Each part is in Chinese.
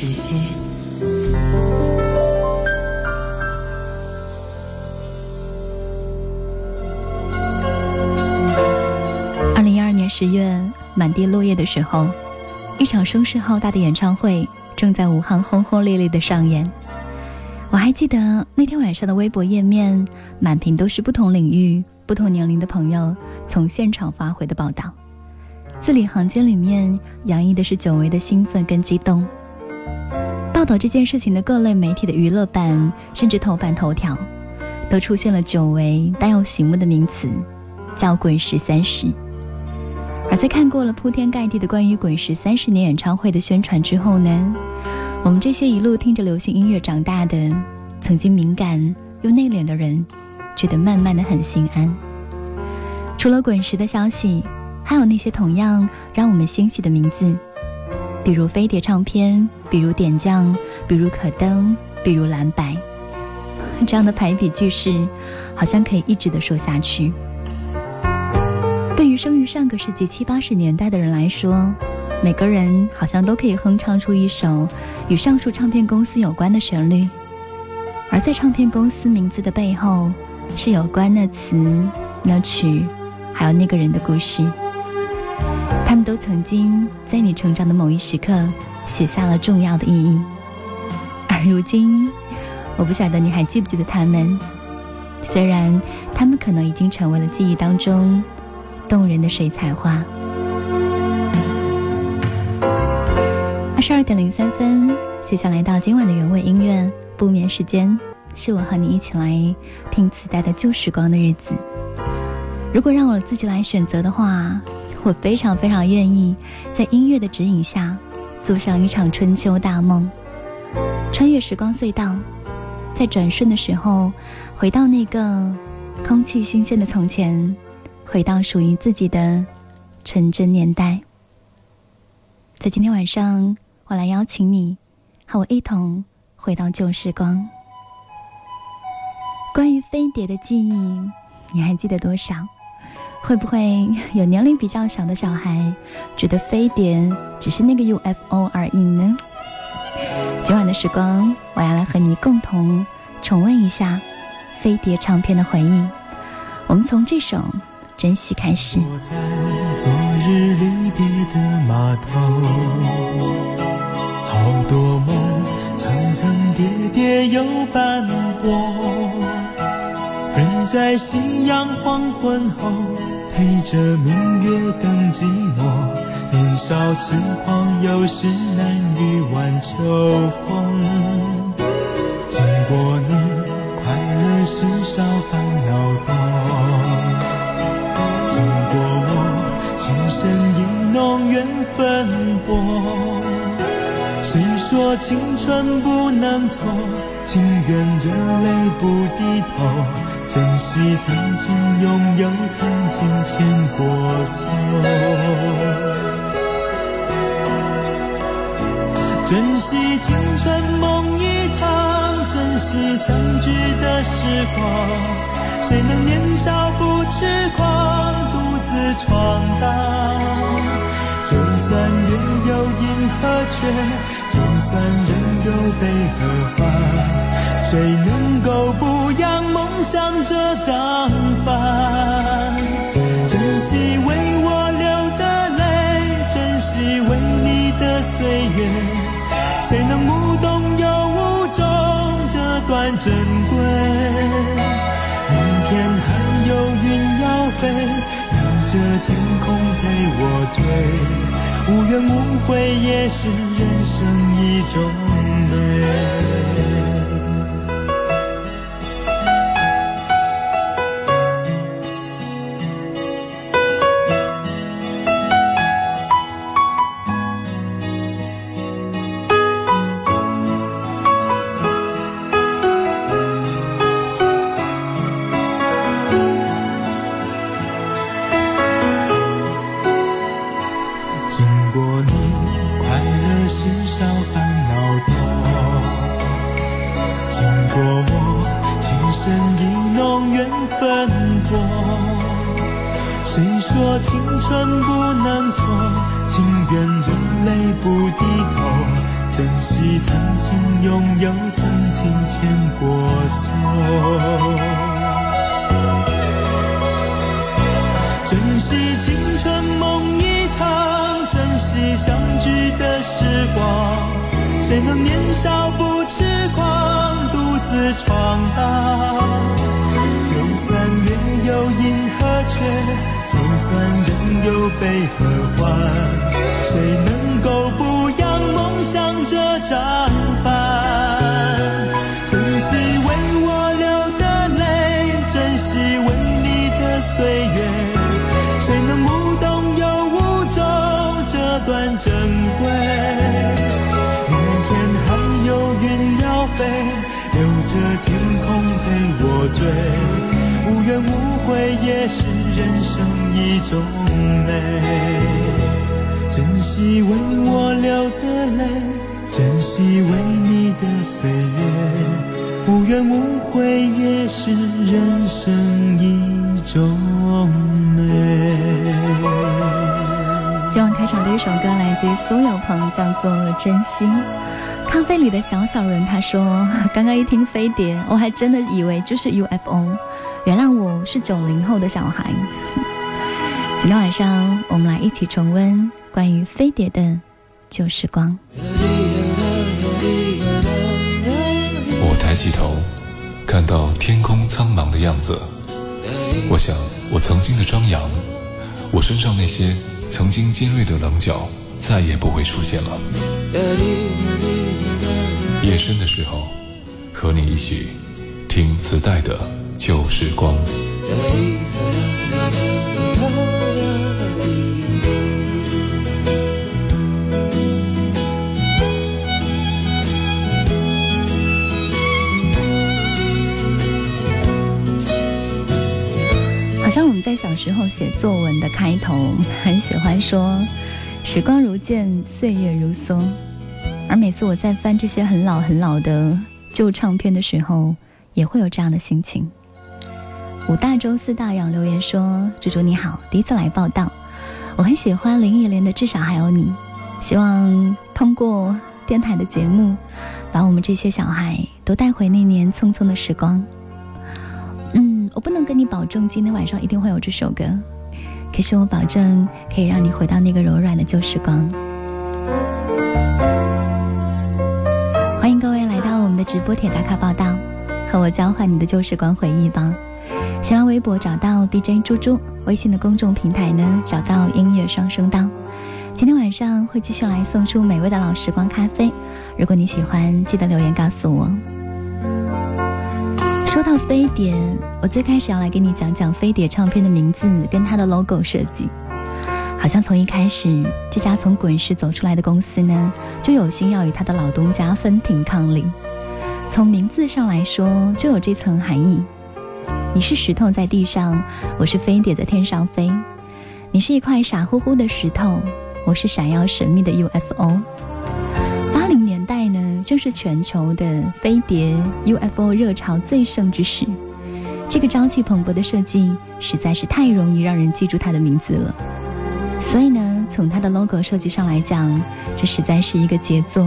时间。二零一二年十月，满地落叶的时候，一场声势浩大的演唱会正在武汉轰轰烈烈的上演。我还记得那天晚上的微博页面，满屏都是不同领域、不同年龄的朋友从现场发回的报道，字里行间里面洋溢的是久违的兴奋跟激动。报道这件事情的各类媒体的娱乐版，甚至头版头条，都出现了久违但又醒目的名词，叫“滚石三十”。而在看过了铺天盖地的关于滚石三十年演唱会的宣传之后呢？我们这些一路听着流行音乐长大的，曾经敏感又内敛的人，觉得慢慢的很心安。除了滚石的消息，还有那些同样让我们欣喜的名字，比如飞碟唱片，比如点将，比如可登，比如蓝白。这样的排比句式，好像可以一直的说下去。对于生于上个世纪七八十年代的人来说，每个人好像都可以哼唱出一首与上述唱片公司有关的旋律，而在唱片公司名字的背后，是有关那词、那曲，还有那个人的故事。们都曾经在你成长的某一时刻写下了重要的意义，而如今，我不晓得你还记不记得他们。虽然他们可能已经成为了记忆当中动人的水彩画。二十二点零三分，接下来到今晚的原味音乐不眠时间，是我和你一起来听磁带的旧时光的日子。如果让我自己来选择的话，我非常非常愿意在音乐的指引下，做上一场春秋大梦，穿越时光隧道，在转瞬的时候，回到那个空气新鲜的从前，回到属于自己的纯真年代。在今天晚上。我来邀请你，和我一同回到旧时光。关于飞碟的记忆，你还记得多少？会不会 有年龄比较小的小孩觉得飞碟只是那个 UFO 而已呢？今晚的时光，我要来和你共同重温一下飞碟唱片的回忆。我们从这首《珍惜》开始。在昨日离别的码头。好多梦层层叠叠又斑驳，人在夕阳黄昏后陪着明月等寂寞，年少痴狂有时难御晚秋风。经过你，快乐时少烦恼多；经过我，情深意浓缘分。谁说青春不能错？情愿热泪不低头，珍惜曾经拥有，曾经牵过手。珍惜青春梦一场，珍惜相聚的时光。谁能年少不痴狂，独自闯荡？就算月有阴和缺，就算人有悲和欢，谁能够不扬梦想这张帆？珍惜为我流的泪，珍惜为你的岁月，谁能无动又无衷这段珍贵？明天还有云要飞。留着天空陪我追，无怨无悔也是人生一种人有悲和欢，谁能够不扬梦想这张帆？珍惜为我流的泪，珍惜为你的岁月，谁能无动又无衷这段珍贵？明天还有云要飞留着天空陪我追，无怨无悔也是种美。珍惜为我流的泪，珍惜为你的岁月，无怨无悔也是人生一种美。今晚开场的一首歌来自于苏有朋，叫做《真心》。咖啡里的小小人，他说：“ 刚刚一听飞碟，我还真的以为就是 UFO。原谅我是九零后的小孩。今天晚上，我们来一起重温关于飞碟的旧时光。”我抬起头，看到天空苍茫的样子。我想，我曾经的张扬，我身上那些曾经尖锐的棱角，再也不会出现了。夜深的时候，和你一起听磁带的旧时光。像我们在小时候写作文的开头，很喜欢说“时光如箭，岁月如梭”。而每次我在翻这些很老很老的旧唱片的时候，也会有这样的心情。五大洲四大洋留言说：“猪猪你好，第一次来报道，我很喜欢林忆莲的《至少还有你》，希望通过电台的节目，把我们这些小孩都带回那年匆匆的时光。”我不能跟你保证今天晚上一定会有这首歌，可是我保证可以让你回到那个柔软的旧时光。欢迎各位来到我们的直播帖打卡报道，和我交换你的旧时光回忆吧。新浪微博找到 DJ 猪猪，微信的公众平台呢找到音乐双声道。今天晚上会继续来送出美味的老时光咖啡，如果你喜欢，记得留言告诉我。说到飞碟，我最开始要来给你讲讲飞碟唱片的名字跟它的 logo 设计。好像从一开始，这家从滚石走出来的公司呢，就有心要与他的老东家分庭抗礼。从名字上来说，就有这层含义：你是石头在地上，我是飞碟在天上飞；你是一块傻乎乎的石头，我是闪耀神秘的 UFO。正是全球的飞碟 UFO 热潮最盛之时。这个朝气蓬勃的设计，实在是太容易让人记住它的名字了。所以呢，从它的 logo 设计上来讲，这实在是一个杰作，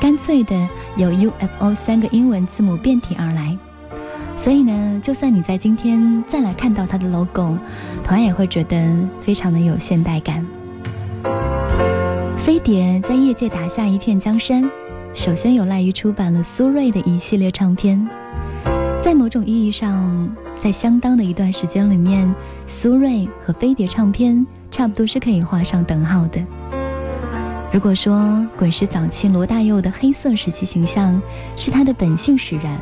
干脆的由 UFO 三个英文字母变体而来。所以呢，就算你在今天再来看到它的 logo，同样也会觉得非常的有现代感。飞碟在业界打下一片江山，首先有赖于出版了苏芮的一系列唱片，在某种意义上，在相当的一段时间里面，苏芮和飞碟唱片。差不多是可以画上等号的。如果说滚石早期罗大佑的黑色时期形象是他的本性使然，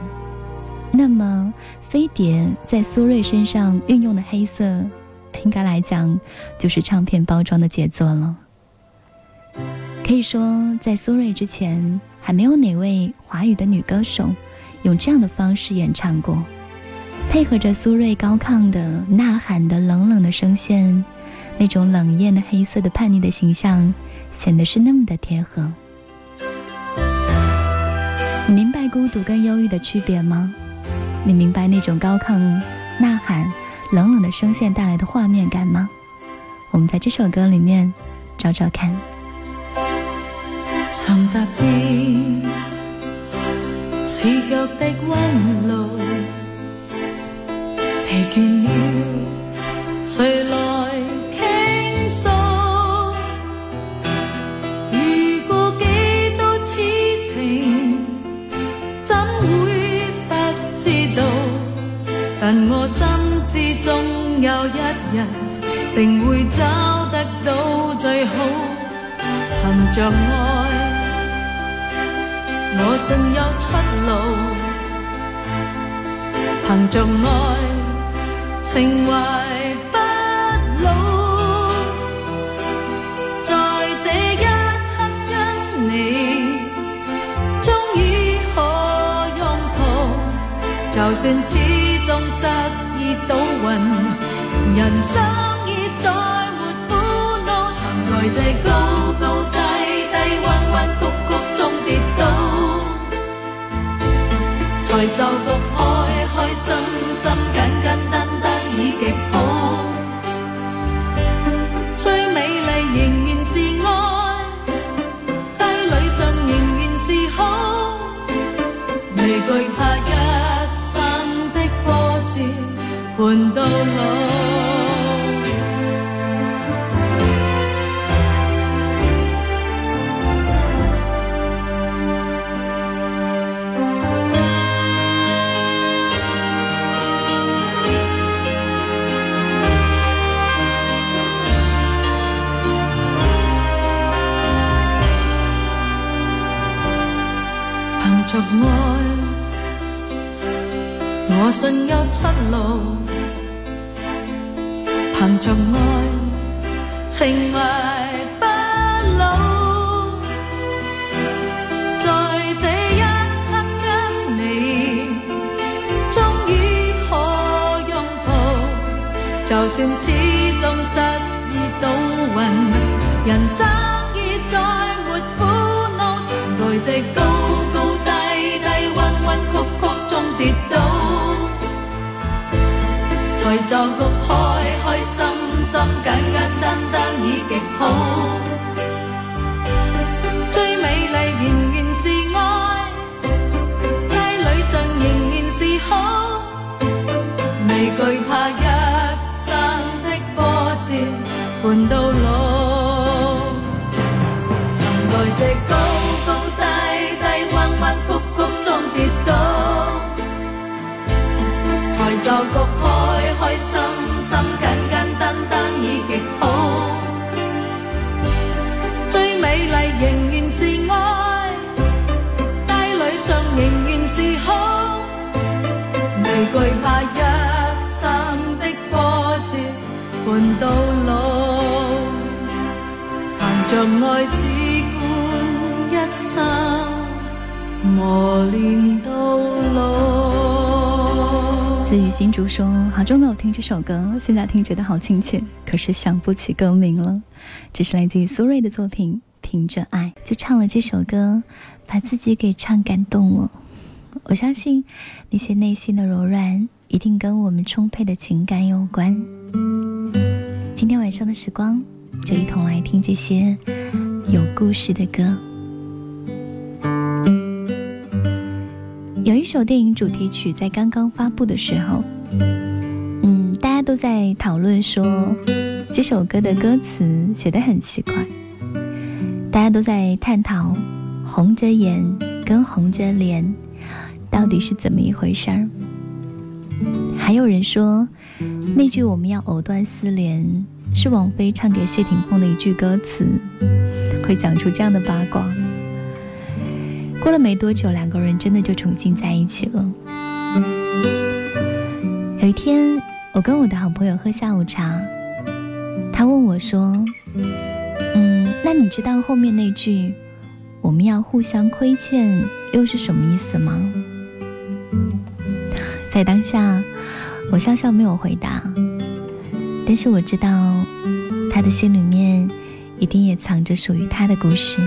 那么飞碟在苏芮身上运用的黑色，应该来讲就是唱片包装的杰作了。可以说，在苏芮之前，还没有哪位华语的女歌手用这样的方式演唱过，配合着苏芮高亢的呐喊的冷冷的声线。那种冷艳的黑色的叛逆的形象，显得是那么的贴合。你明白孤独跟忧郁的区别吗？你明白那种高亢呐喊、冷冷的声线带来的画面感吗？我们在这首歌里面找找看。曾特别似脚的温路，疲倦了，谁来倾诉？遇过几多痴情，怎会不知道？但我心知终有一日，定会找得到最好，凭着爱。我信有出路，凭着爱，情怀不老。在这一刻跟你，终于可拥抱。就算始终失意倒运，人生已再没苦恼。曾在这高高低低、弯弯就局开开心心、信有出路。凭着爱，情怀不老。在这一刻跟你，终于可拥抱。就算始终失意倒运，人生已再没苦恼。在这高高低低、弯弯。曲曲中跌倒，才就局开开心心、简简单单已极好。最美丽仍然是爱，街里上仍然是好，未惧怕一生的波折伴到老。曾在这高高低低、弯弯曲曲中跌倒。才就局开惧怕一生的波折伴到老。凭着爱只管一生磨练到老。子雨新竹说：“好久没有听这首歌，现在听觉得好亲切，可是想不起歌名了。这是来自于苏芮的作品《凭着爱》，就唱了这首歌，把自己给唱感动了。我相信那些内心的柔软，一定跟我们充沛的情感有关。今天晚上的时光，就一同来听这些有故事的歌。”有一首电影主题曲在刚刚发布的时候，嗯，大家都在讨论说这首歌的歌词写得很奇怪，大家都在探讨红着眼跟红着脸到底是怎么一回事儿。还有人说那句“我们要藕断丝连”是王菲唱给谢霆锋的一句歌词，会讲出这样的八卦。过了没多久，两个人真的就重新在一起了。有一天，我跟我的好朋友喝下午茶，他问我说：“嗯，那你知道后面那句‘我们要互相亏欠’又是什么意思吗？”在当下，我笑笑没有回答，但是我知道他的心里面一定也藏着属于他的故事。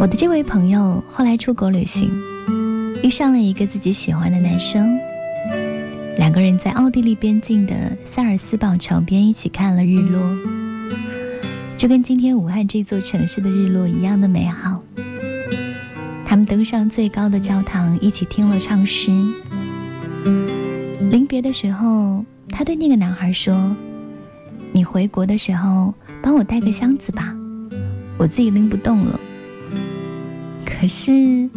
我的这位朋友后来出国旅行，遇上了一个自己喜欢的男生，两个人在奥地利边境的萨尔斯堡桥边一起看了日落。就跟今天武汉这座城市的日落一样的美好。他们登上最高的教堂，一起听了唱诗。临别的时候，他对那个男孩说：“你回国的时候，帮我带个箱子吧，我自己拎不动了。”可是，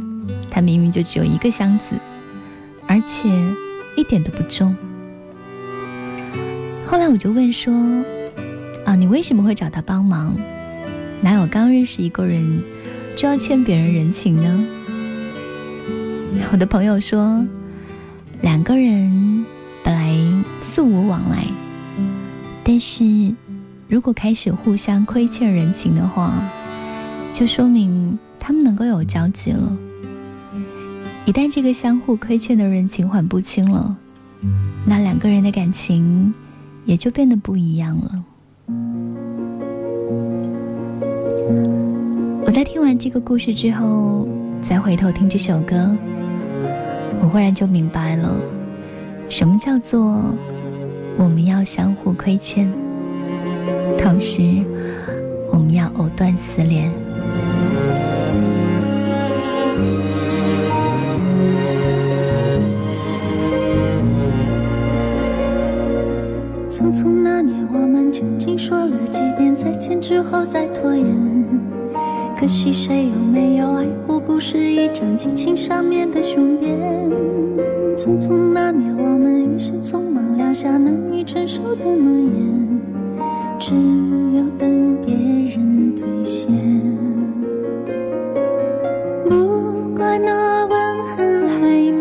他明明就只有一个箱子，而且一点都不重。后来我就问说。啊，你为什么会找他帮忙？哪有刚认识一个人就要欠别人人情呢？我的朋友说，两个人本来素无往来，但是如果开始互相亏欠人情的话，就说明他们能够有交集了。一旦这个相互亏欠的人情还不清了，那两个人的感情也就变得不一样了。在听完这个故事之后，再回头听这首歌，我忽然就明白了，什么叫做我们要相互亏欠，同时我们要藕断丝连。匆匆那年，我们究竟说了几遍再见之后再拖延？可惜谁又没有爱过？不是一张激情上面的雄辩。匆匆那年，我们一时匆忙撂下难以承受的诺言，只有等别人兑现。不怪那吻痕还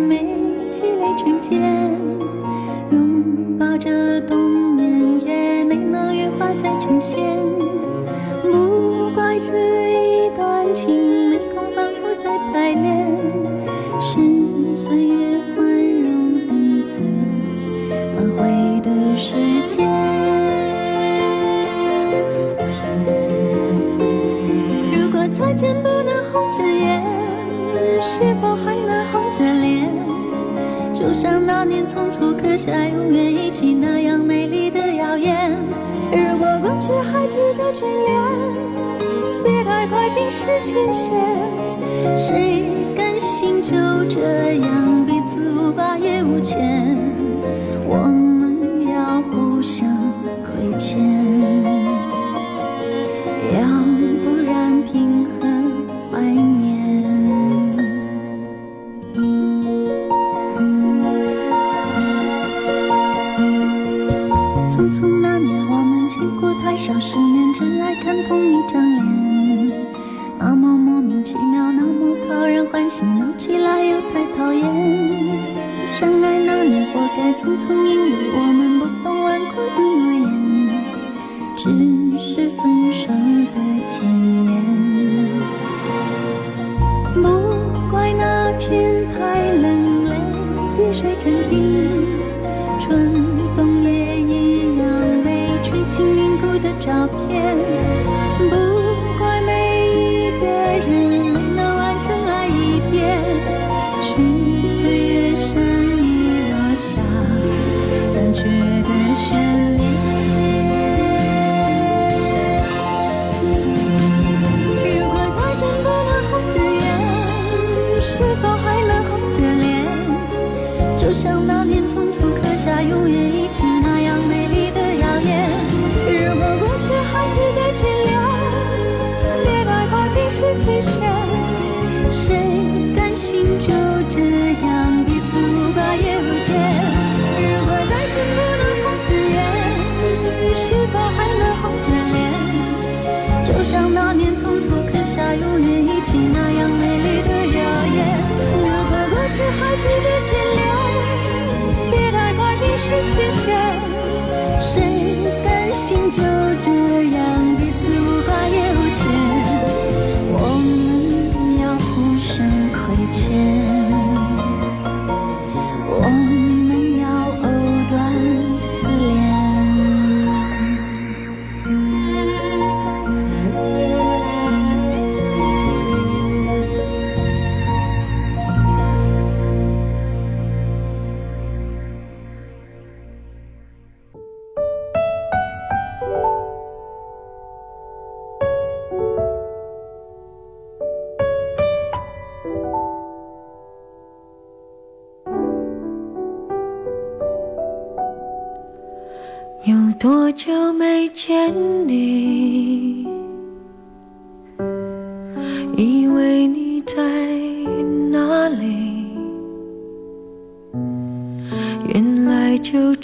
没积累成茧，拥抱着冬眠也没能羽化再成仙。匆匆刻下永远一起那样美丽的谣言。如果过去还值得眷恋，别太快冰释前嫌。谁甘心就这样彼此无挂也无牵？我们要互相亏欠，看同一张脸。那么莫名其妙，那么讨人欢喜，闹起来又太讨厌。相爱那年，活该匆匆，因为我们不懂顽固的诺言，只是分手的前言。不怪那天太冷，泪滴水成冰。春风也一样没吹进凝固的照片。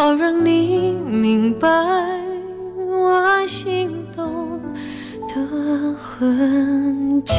好让你明白我心动的痕迹。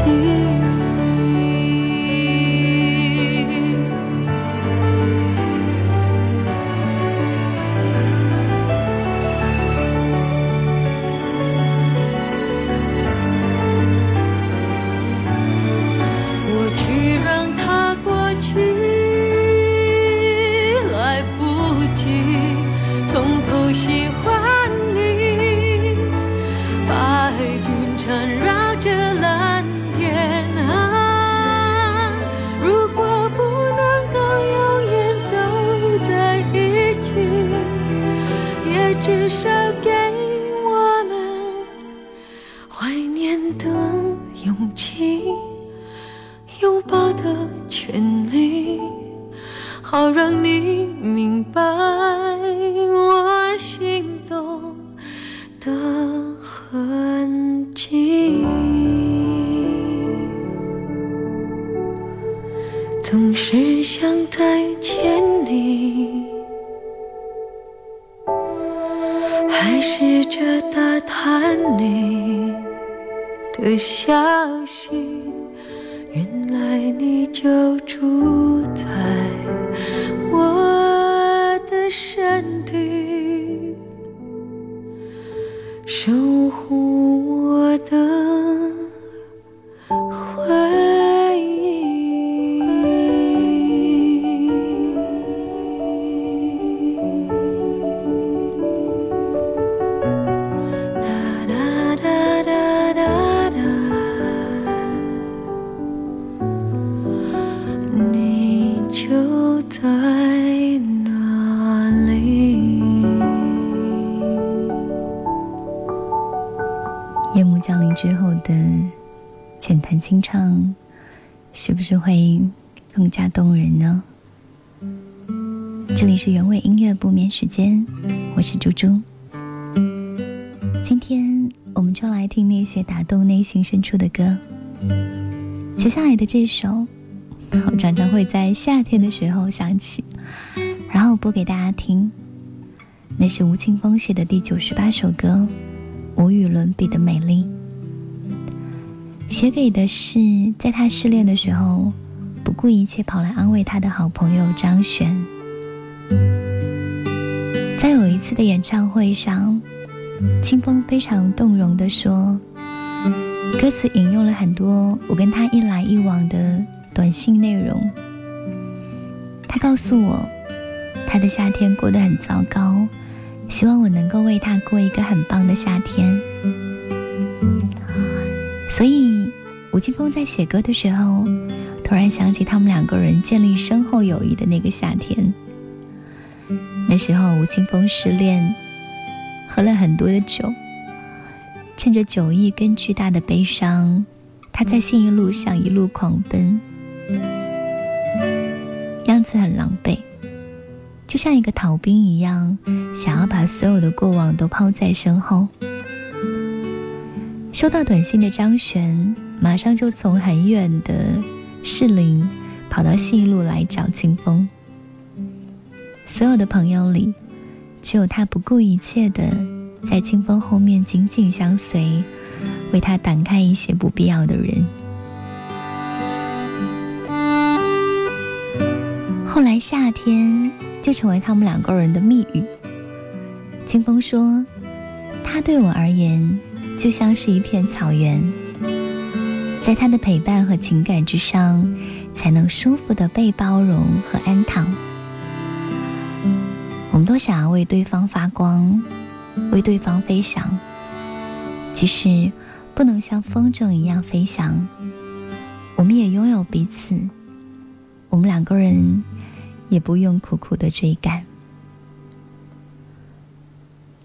我是猪猪。今天我们就来听那些打动内心深处的歌。接下来的这首，我常常会在夏天的时候想起，然后播给大家听。那是吴青峰写的第九十八首歌，无与伦比的美丽。写给的是在他失恋的时候，不顾一切跑来安慰他的好朋友张悬。在有一次的演唱会上，清风非常动容地说，歌词引用了很多我跟他一来一往的短信内容。他告诉我，他的夏天过得很糟糕，希望我能够为他过一个很棒的夏天。所以，吴青峰在写歌的时候，突然想起他们两个人建立深厚友谊的那个夏天。那时候，吴青峰失恋，喝了很多的酒，趁着酒意跟巨大的悲伤，他在信义路上一路狂奔，样子很狼狈，就像一个逃兵一样，想要把所有的过往都抛在身后。收到短信的张悬，马上就从很远的士林，跑到信义路来找清风。所有的朋友里，只有他不顾一切的在清风后面紧紧相随，为他挡开一些不必要的人。后来夏天就成为他们两个人的蜜语。清风说：“他对我而言，就像是一片草原，在他的陪伴和情感之上，才能舒服的被包容和安躺。”我们都想要为对方发光，为对方飞翔。即使不能像风筝一样飞翔，我们也拥有彼此。我们两个人也不用苦苦的追赶。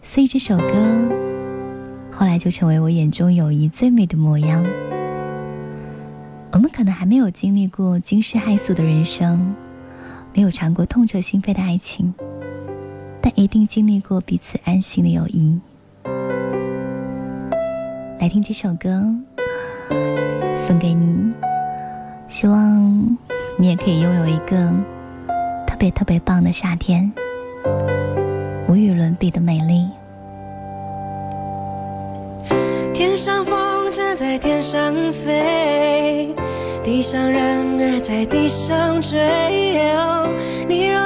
所以这首歌后来就成为我眼中友谊最美的模样。我们可能还没有经历过惊世骇俗的人生，没有尝过痛彻心扉的爱情。一定经历过彼此安心的友谊。来听这首歌，送给你，希望你也可以拥有一个特别特别棒的夏天，无与伦比的美丽。天上风筝在天上飞，地上人儿在地上追。你若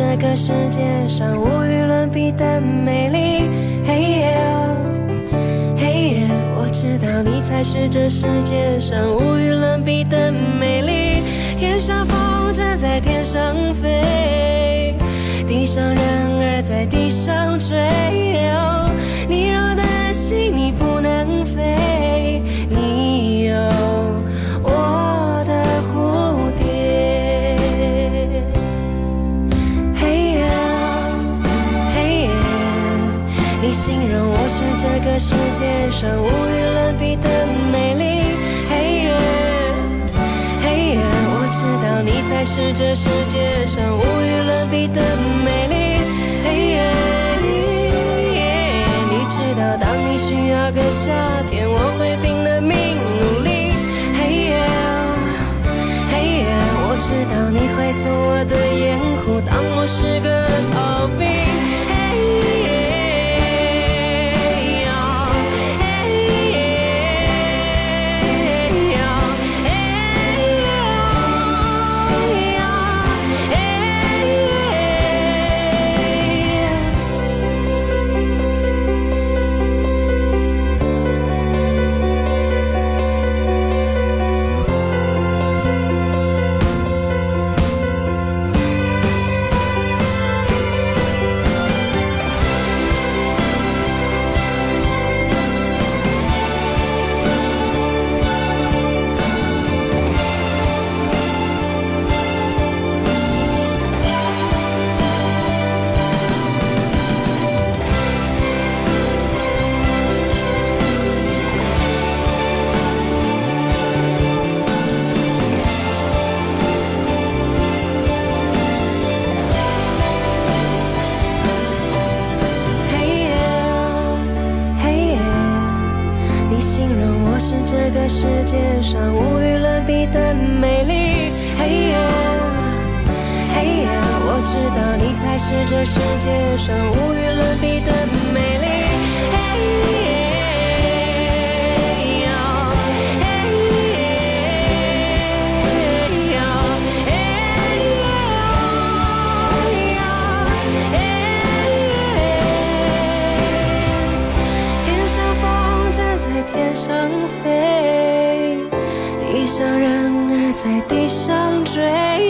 这个世界上无与伦比的美丽，嘿耶，嘿耶，我知道你才是这世界上无与伦比的美丽。天上风筝在天上飞，地上人儿在地上追。这世界上无与伦比的水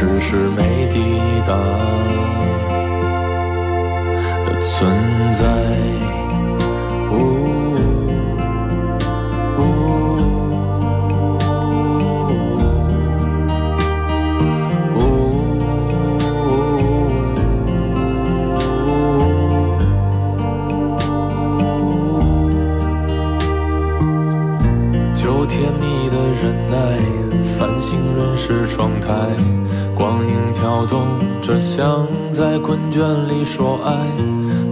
只是没抵达的存在。就甜蜜的忍耐，繁星润湿窗台。光影跳动着，像在困倦里说爱，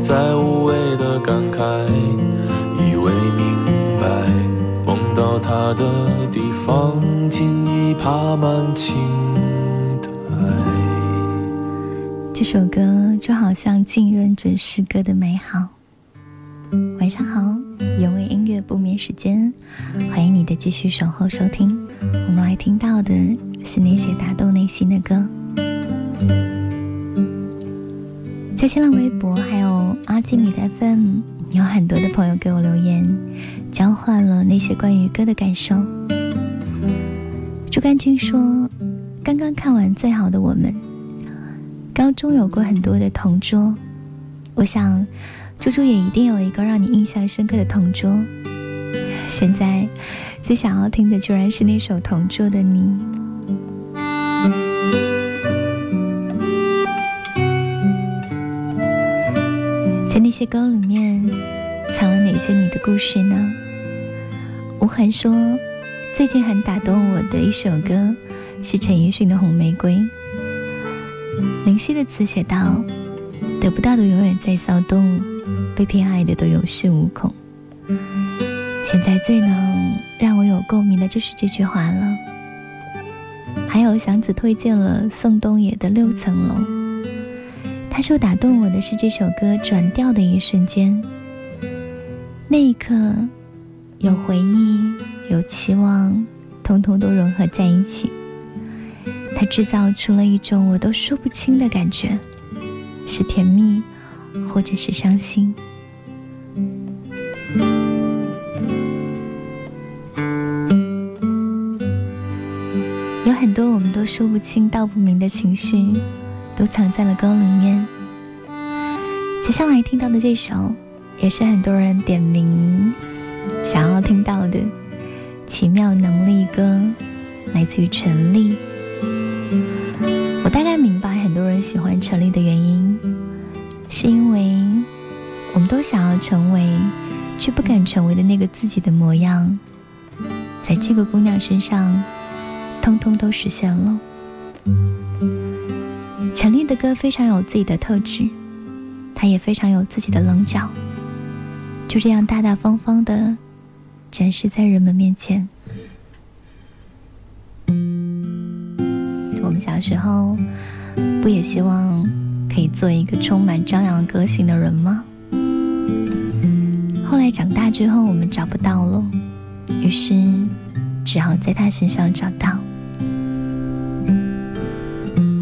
在无谓的感慨，以为明白，梦到他的地方，尽已爬满青苔。这首歌就好像浸润着诗歌的美好。晚上好，原味音乐不眠时间，欢迎你的继续守候收听。我们来听到的。是那些打动内心的歌。在新浪微博还有阿基米的 FM，有很多的朋友给我留言，交换了那些关于歌的感受。朱干军说：“刚刚看完《最好的我们》，高中有过很多的同桌，我想，猪猪也一定有一个让你印象深刻的同桌。现在。”最想要听的居然是那首《同桌的你》。在那些歌里面，藏了哪些你的故事呢？吴涵说，最近很打动我的一首歌是陈奕迅的《红玫瑰》。林夕的词写道：“得不到的永远在骚动，被偏爱的都有恃无恐。”现在最能让我有共鸣的就是这句话了。还有祥子推荐了宋冬野的《六层楼》，他说打动我的是这首歌转调的一瞬间，那一刻有回忆，有期望，通通都融合在一起。它制造出了一种我都说不清的感觉，是甜蜜，或者是伤心。有很多我们都说不清道不明的情绪，都藏在了歌里面。接下来听到的这首，也是很多人点名想要听到的《奇妙能力歌》，来自于陈粒。我大概明白很多人喜欢陈粒的原因，是因为我们都想要成为，却不敢成为的那个自己的模样，在这个姑娘身上。通通都实现了。陈粒的歌非常有自己的特质，他也非常有自己的棱角，就这样大大方方的展示在人们面前。我们小时候不也希望可以做一个充满张扬个性的人吗？后来长大之后，我们找不到了，于是只好在他身上找到。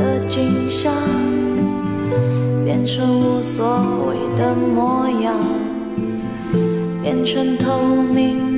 的景象，变成无所谓的模样，变成透明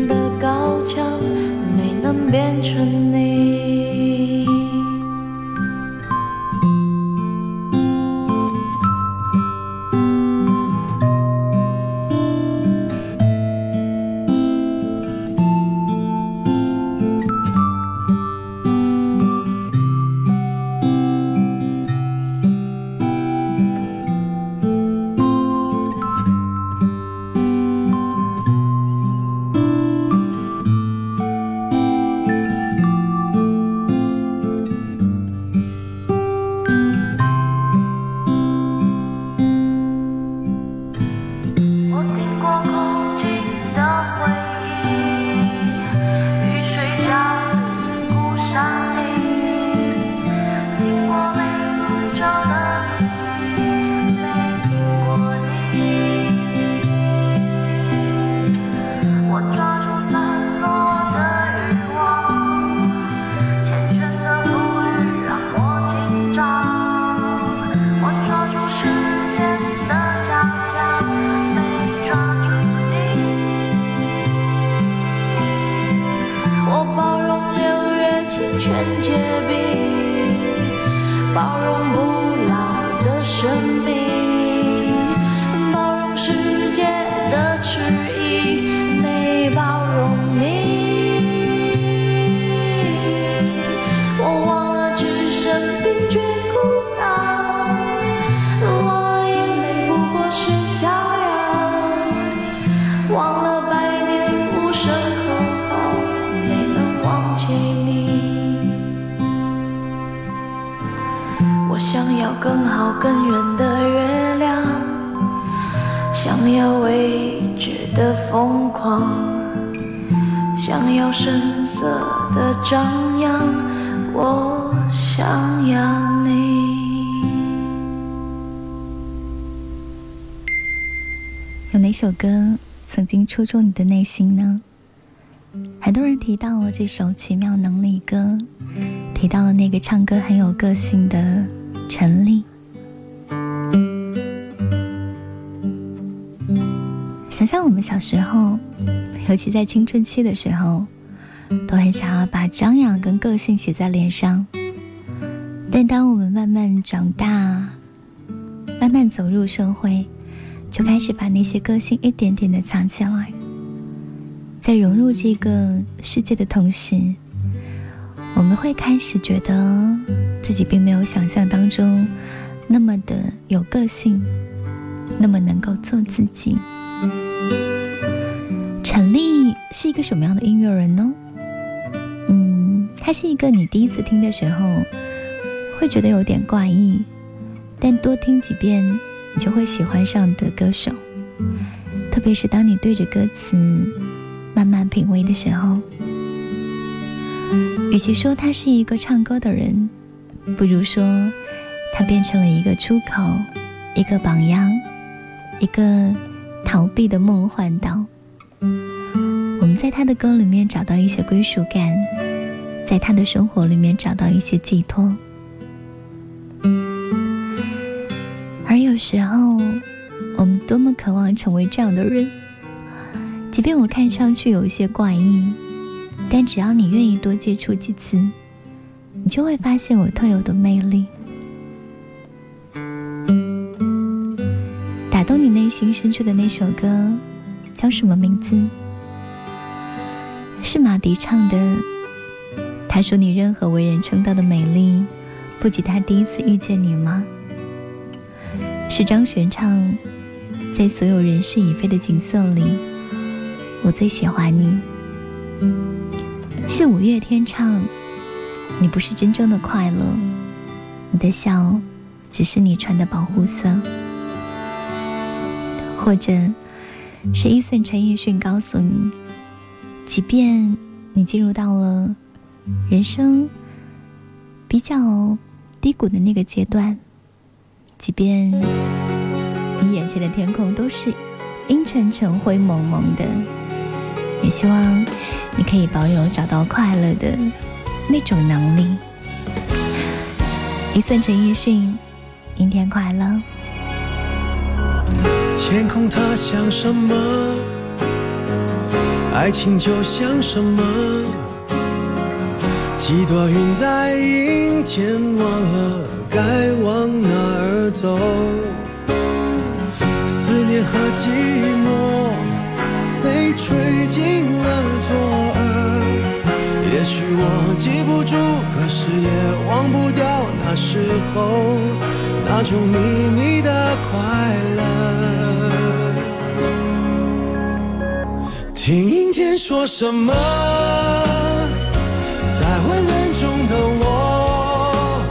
我想要更好更远的月亮，想要未知的疯狂，想要声色的张扬，我想要你。有哪首歌曾经戳中你的内心呢？很多人提到了这首《奇妙能力歌》，提到了那个唱歌很有个性的陈丽。想想我们小时候，尤其在青春期的时候，都很想要把张扬跟个性写在脸上。但当我们慢慢长大，慢慢走入社会，就开始把那些个性一点点的藏起来。在融入这个世界的同时，我们会开始觉得自己并没有想象当中那么的有个性，那么能够做自己。陈粒是一个什么样的音乐人呢？嗯，他是一个你第一次听的时候会觉得有点怪异，但多听几遍你就会喜欢上的歌手。特别是当你对着歌词。慢慢品味的时候，与其说他是一个唱歌的人，不如说他变成了一个出口，一个榜样，一个逃避的梦幻岛。我们在他的歌里面找到一些归属感，在他的生活里面找到一些寄托。而有时候，我们多么渴望成为这样的人。即便我看上去有一些怪异，但只要你愿意多接触几次，你就会发现我特有的魅力。打动你内心深处的那首歌叫什么名字？是马迪唱的。他说：“你任何为人称道的美丽，不及他第一次遇见你吗？”是张悬唱，在所有人事已非的景色里。我最喜欢你，是五月天唱。你不是真正的快乐，你的笑只是你穿的保护色。或者是伊森陈奕迅告诉你，即便你进入到了人生比较低谷的那个阶段，即便你眼前的天空都是阴沉沉、灰蒙蒙的。也希望你可以保有找到快乐的那种能力。一寸陈奕迅，明天快乐。天空它像什么？爱情就像什么？几朵云在阴天，忘了该往哪儿走。思念和寂寞。吹进了左耳，也许我记不住，可是也忘不掉那时候那种秘密的快乐。听阴天说什么，在混乱中的我，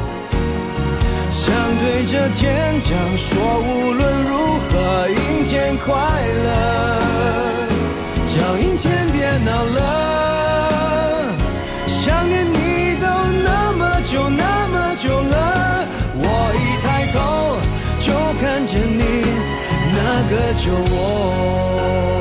想对着天讲说，无论如何，阴天快乐。叫阴天别闹了，想念你都那么久那么久了，我一抬头就看见你那个酒窝。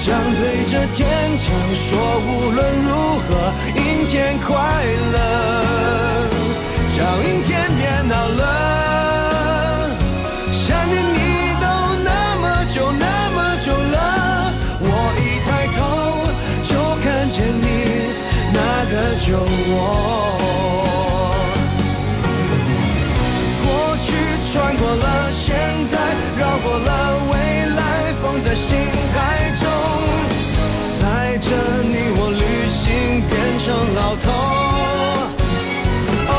想对着天讲说，无论如何，阴天快乐，叫阴天别闹了。想念你都那么久那么久了，我一抬头就看见你那个酒窝。过去穿过了，现在绕过了，未来放在心海成老头。哦，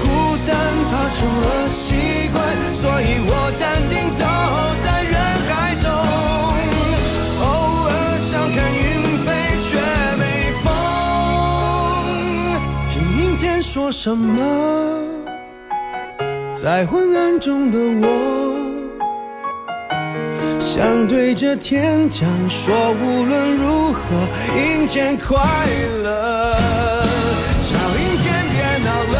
孤单怕成了习惯，所以我淡定走在人海中。偶尔想看云飞，却没风。听阴天说什么？在昏暗中的我，想对着天讲说，无论如何，阴天快乐，叫阴天别闹了。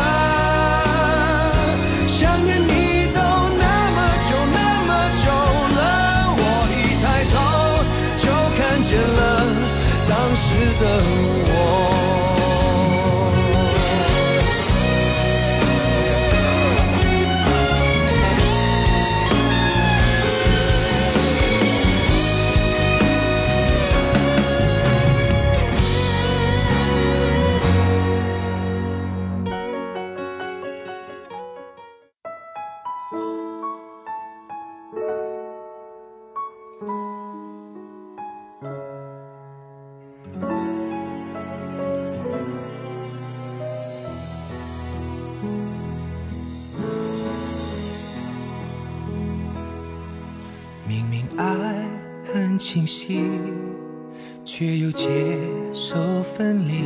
想念你都那么久那么久了，我一抬头就看见了当时的却又接受分离。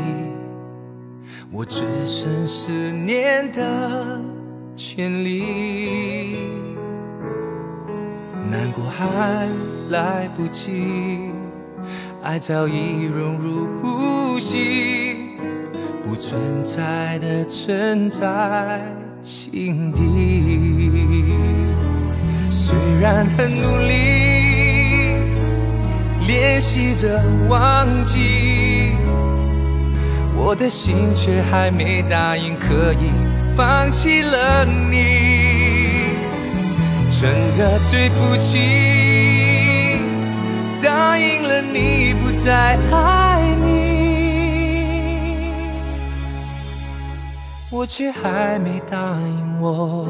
我只剩思念的权利，难过还来不及，爱早已融入呼吸，不存在的存在心底。虽然很努力练习着忘记，我的心却还没答应可以放弃了你。真的对不起，答应了你不再爱你，我却还没答应我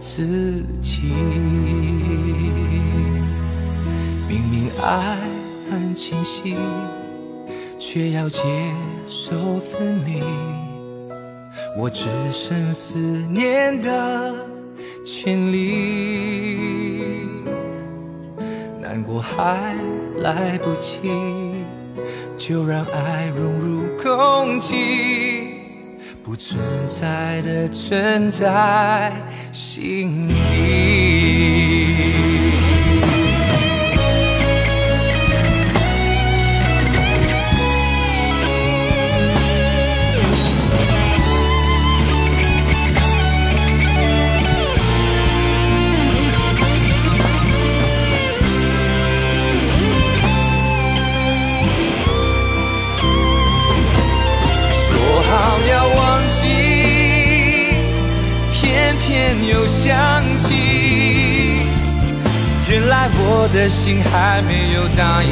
自己。明明爱清晰，却要接受分离。我只剩思念的权利，难过还来不及，就让爱融入空气。不存在的存在心里。想起。原来我的心还没有答应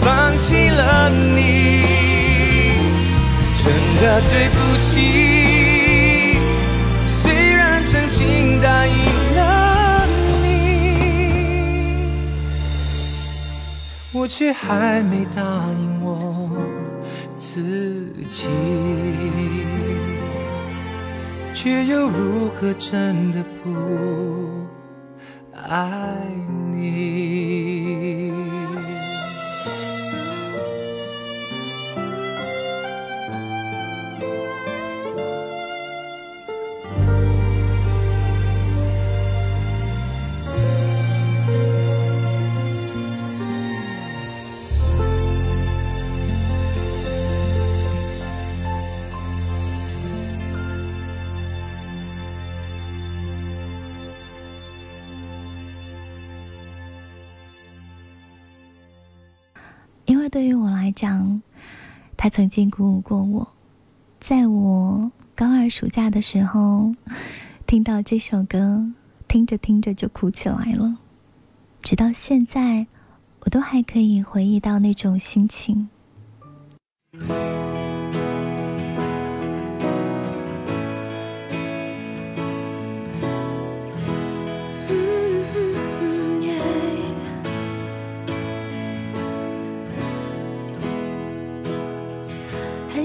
放弃了你，真的对不起。虽然曾经答应了你，我却还没答应我自己，却又如何真的不爱你？班长他曾经鼓舞过我。在我高二暑假的时候听到这首歌听着听着就哭起来了。直到现在我都还可以回忆到那种心情。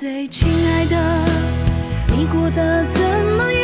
最亲爱的你过得怎么样？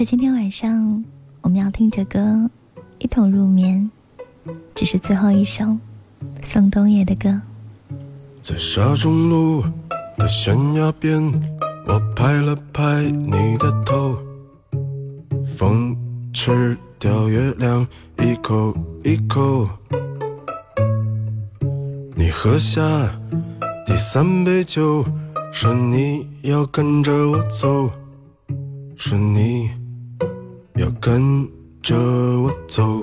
在今天晚上，我们要听着歌一同入眠，这是最后一首宋冬野的歌。在沙中路的悬崖边，我拍了拍你的头，风吃掉月亮一口一口。你喝下第三杯酒，说你要跟着我走，说你。跟着我走，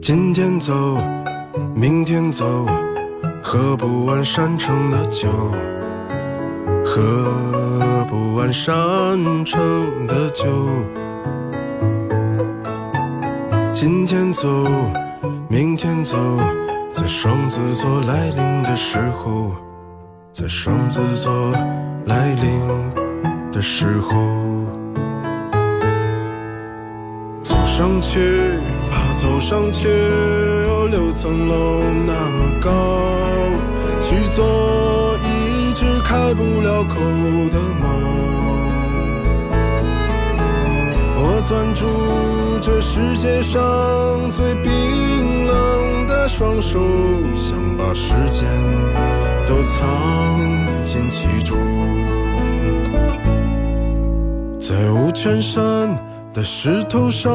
今天走，明天走，喝不完山城的酒，喝不完山城的酒。今天走，明天走，在双子座来临的时候，在双子座来临的时候。上去爬，走上去，有六层楼那么高，去做一只开不了口的猫。我攥住这世界上最冰冷的双手，想把时间都藏进其中，在五泉山。的石头上，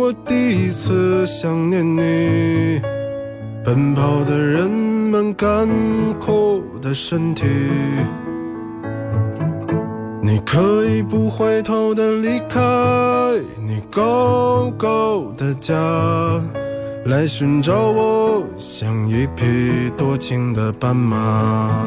我第一次想念你。奔跑的人们，干枯的身体。你可以不回头的离开你高高的家，来寻找我，像一匹多情的斑马。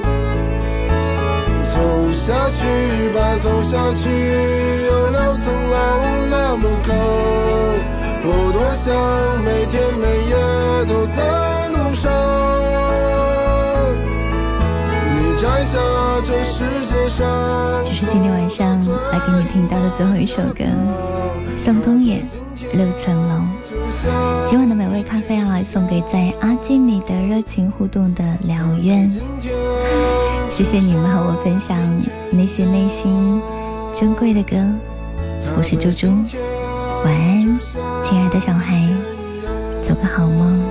下去吧，走下去，有六层楼那么高，我多想每天每夜都在路上。你摘下这世界上，这是今天晚上来给你听到的最后一首歌，宋冬野《六层楼》。今晚的美味咖啡要来送给在阿基米德热情互动的辽渊。谢谢你们和我分享那些内心珍贵的歌，我是猪猪，晚安，亲爱的小孩，做个好梦。